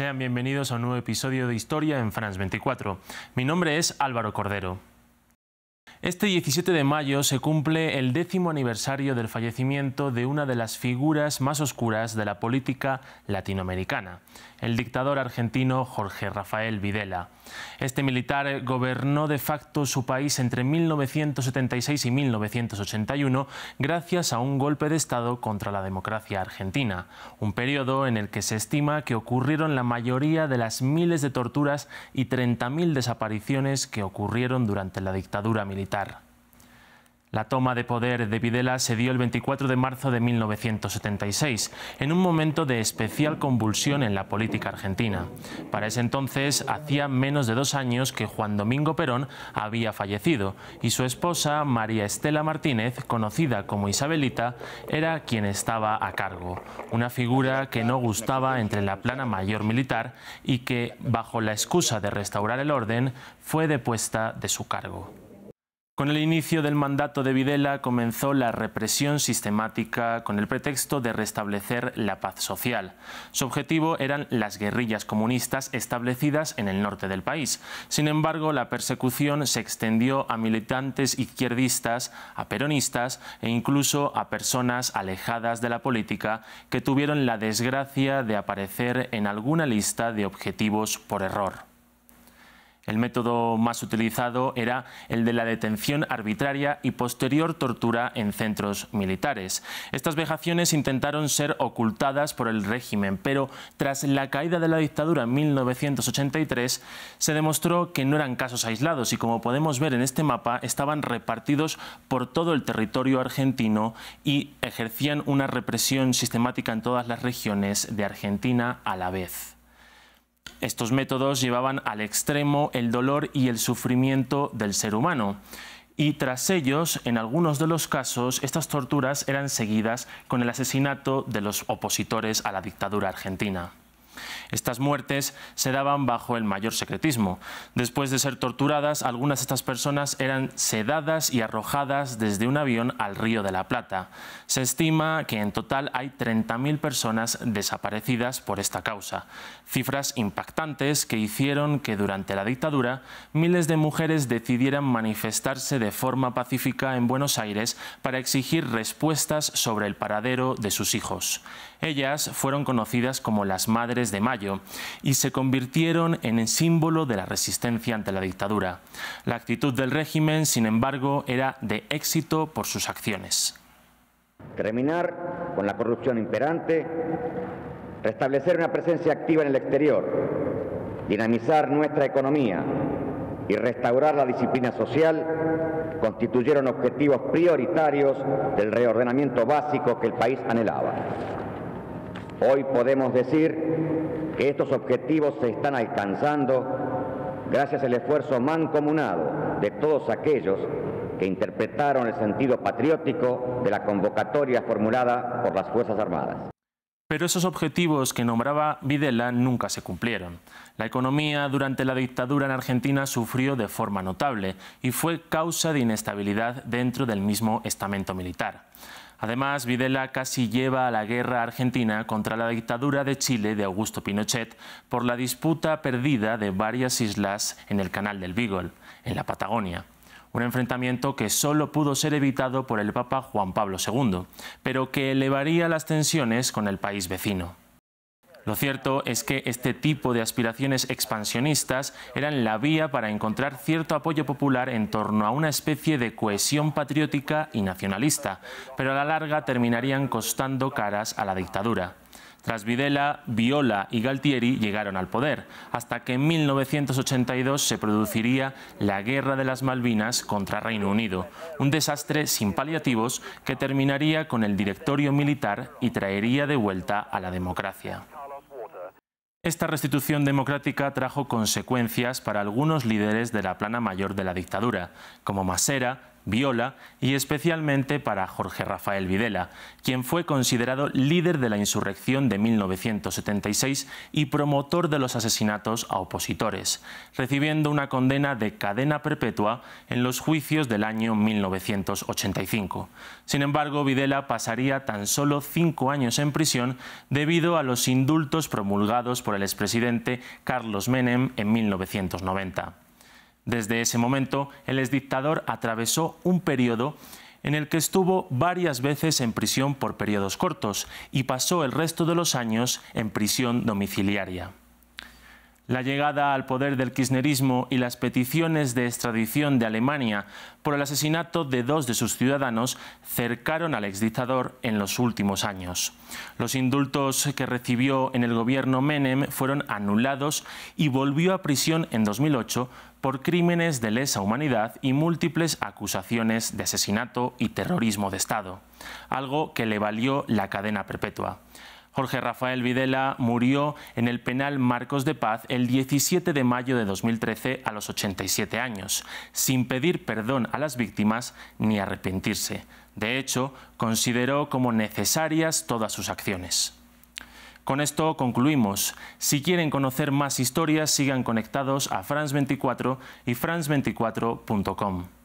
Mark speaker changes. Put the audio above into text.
Speaker 1: Sean bienvenidos a un nuevo episodio de Historia en France 24. Mi nombre es Álvaro Cordero. Este 17 de mayo se cumple el décimo aniversario del fallecimiento de una de las figuras más oscuras de la política latinoamericana, el dictador argentino Jorge Rafael Videla. Este militar gobernó de facto su país entre 1976 y 1981 gracias a un golpe de Estado contra la democracia argentina, un periodo en el que se estima que ocurrieron la mayoría de las miles de torturas y 30.000 desapariciones que ocurrieron durante la dictadura militar. La toma de poder de Videla se dio el 24 de marzo de 1976, en un momento de especial convulsión en la política argentina. Para ese entonces hacía menos de dos años que Juan Domingo Perón había fallecido y su esposa, María Estela Martínez, conocida como Isabelita, era quien estaba a cargo. Una figura que no gustaba entre la plana mayor militar y que, bajo la excusa de restaurar el orden, fue depuesta de su cargo. Con el inicio del mandato de Videla comenzó la represión sistemática con el pretexto de restablecer la paz social. Su objetivo eran las guerrillas comunistas establecidas en el norte del país. Sin embargo, la persecución se extendió a militantes izquierdistas, a peronistas e incluso a personas alejadas de la política que tuvieron la desgracia de aparecer en alguna lista de objetivos por error. El método más utilizado era el de la detención arbitraria y posterior tortura en centros militares. Estas vejaciones intentaron ser ocultadas por el régimen, pero tras la caída de la dictadura en 1983 se demostró que no eran casos aislados y como podemos ver en este mapa estaban repartidos por todo el territorio argentino y ejercían una represión sistemática en todas las regiones de Argentina a la vez. Estos métodos llevaban al extremo el dolor y el sufrimiento del ser humano. Y tras ellos, en algunos de los casos, estas torturas eran seguidas con el asesinato de los opositores a la dictadura argentina. Estas muertes se daban bajo el mayor secretismo. Después de ser torturadas, algunas de estas personas eran sedadas y arrojadas desde un avión al Río de la Plata. Se estima que en total hay 30.000 personas desaparecidas por esta causa. Cifras impactantes que hicieron que durante la dictadura miles de mujeres decidieran manifestarse de forma pacífica en Buenos Aires para exigir respuestas sobre el paradero de sus hijos. Ellas fueron conocidas como las Madres de Mayo y se convirtieron en el símbolo de la resistencia ante la dictadura. La actitud del régimen, sin embargo, era de éxito por sus acciones.
Speaker 2: Terminar con la corrupción imperante, restablecer una presencia activa en el exterior, dinamizar nuestra economía y restaurar la disciplina social constituyeron objetivos prioritarios del reordenamiento básico que el país anhelaba. Hoy podemos decir que estos objetivos se están alcanzando gracias al esfuerzo mancomunado de todos aquellos que interpretaron el sentido patriótico de la convocatoria formulada por las Fuerzas Armadas.
Speaker 1: Pero esos objetivos que nombraba Videla nunca se cumplieron. La economía durante la dictadura en Argentina sufrió de forma notable y fue causa de inestabilidad dentro del mismo estamento militar. Además, Videla casi lleva a la guerra argentina contra la dictadura de Chile de Augusto Pinochet por la disputa perdida de varias islas en el Canal del Beagle, en la Patagonia. Un enfrentamiento que solo pudo ser evitado por el Papa Juan Pablo II, pero que elevaría las tensiones con el país vecino. Lo cierto es que este tipo de aspiraciones expansionistas eran la vía para encontrar cierto apoyo popular en torno a una especie de cohesión patriótica y nacionalista, pero a la larga terminarían costando caras a la dictadura. Tras Videla, Viola y Galtieri llegaron al poder, hasta que en 1982 se produciría la Guerra de las Malvinas contra Reino Unido, un desastre sin paliativos que terminaría con el directorio militar y traería de vuelta a la democracia. Esta restitución democrática trajo consecuencias para algunos líderes de la plana mayor de la dictadura, como Masera, Viola y especialmente para Jorge Rafael Videla, quien fue considerado líder de la insurrección de 1976 y promotor de los asesinatos a opositores, recibiendo una condena de cadena perpetua en los juicios del año 1985. Sin embargo, Videla pasaría tan solo cinco años en prisión debido a los indultos promulgados por el expresidente Carlos Menem en 1990. Desde ese momento, el exdictador atravesó un periodo en el que estuvo varias veces en prisión por periodos cortos y pasó el resto de los años en prisión domiciliaria. La llegada al poder del kirchnerismo y las peticiones de extradición de Alemania por el asesinato de dos de sus ciudadanos cercaron al exdictador en los últimos años. Los indultos que recibió en el gobierno Menem fueron anulados y volvió a prisión en 2008 por crímenes de lesa humanidad y múltiples acusaciones de asesinato y terrorismo de Estado, algo que le valió la cadena perpetua. Jorge Rafael Videla murió en el penal Marcos de Paz el 17 de mayo de 2013 a los 87 años, sin pedir perdón a las víctimas ni arrepentirse. De hecho, consideró como necesarias todas sus acciones. Con esto concluimos. Si quieren conocer más historias, sigan conectados a France24 y france24.com.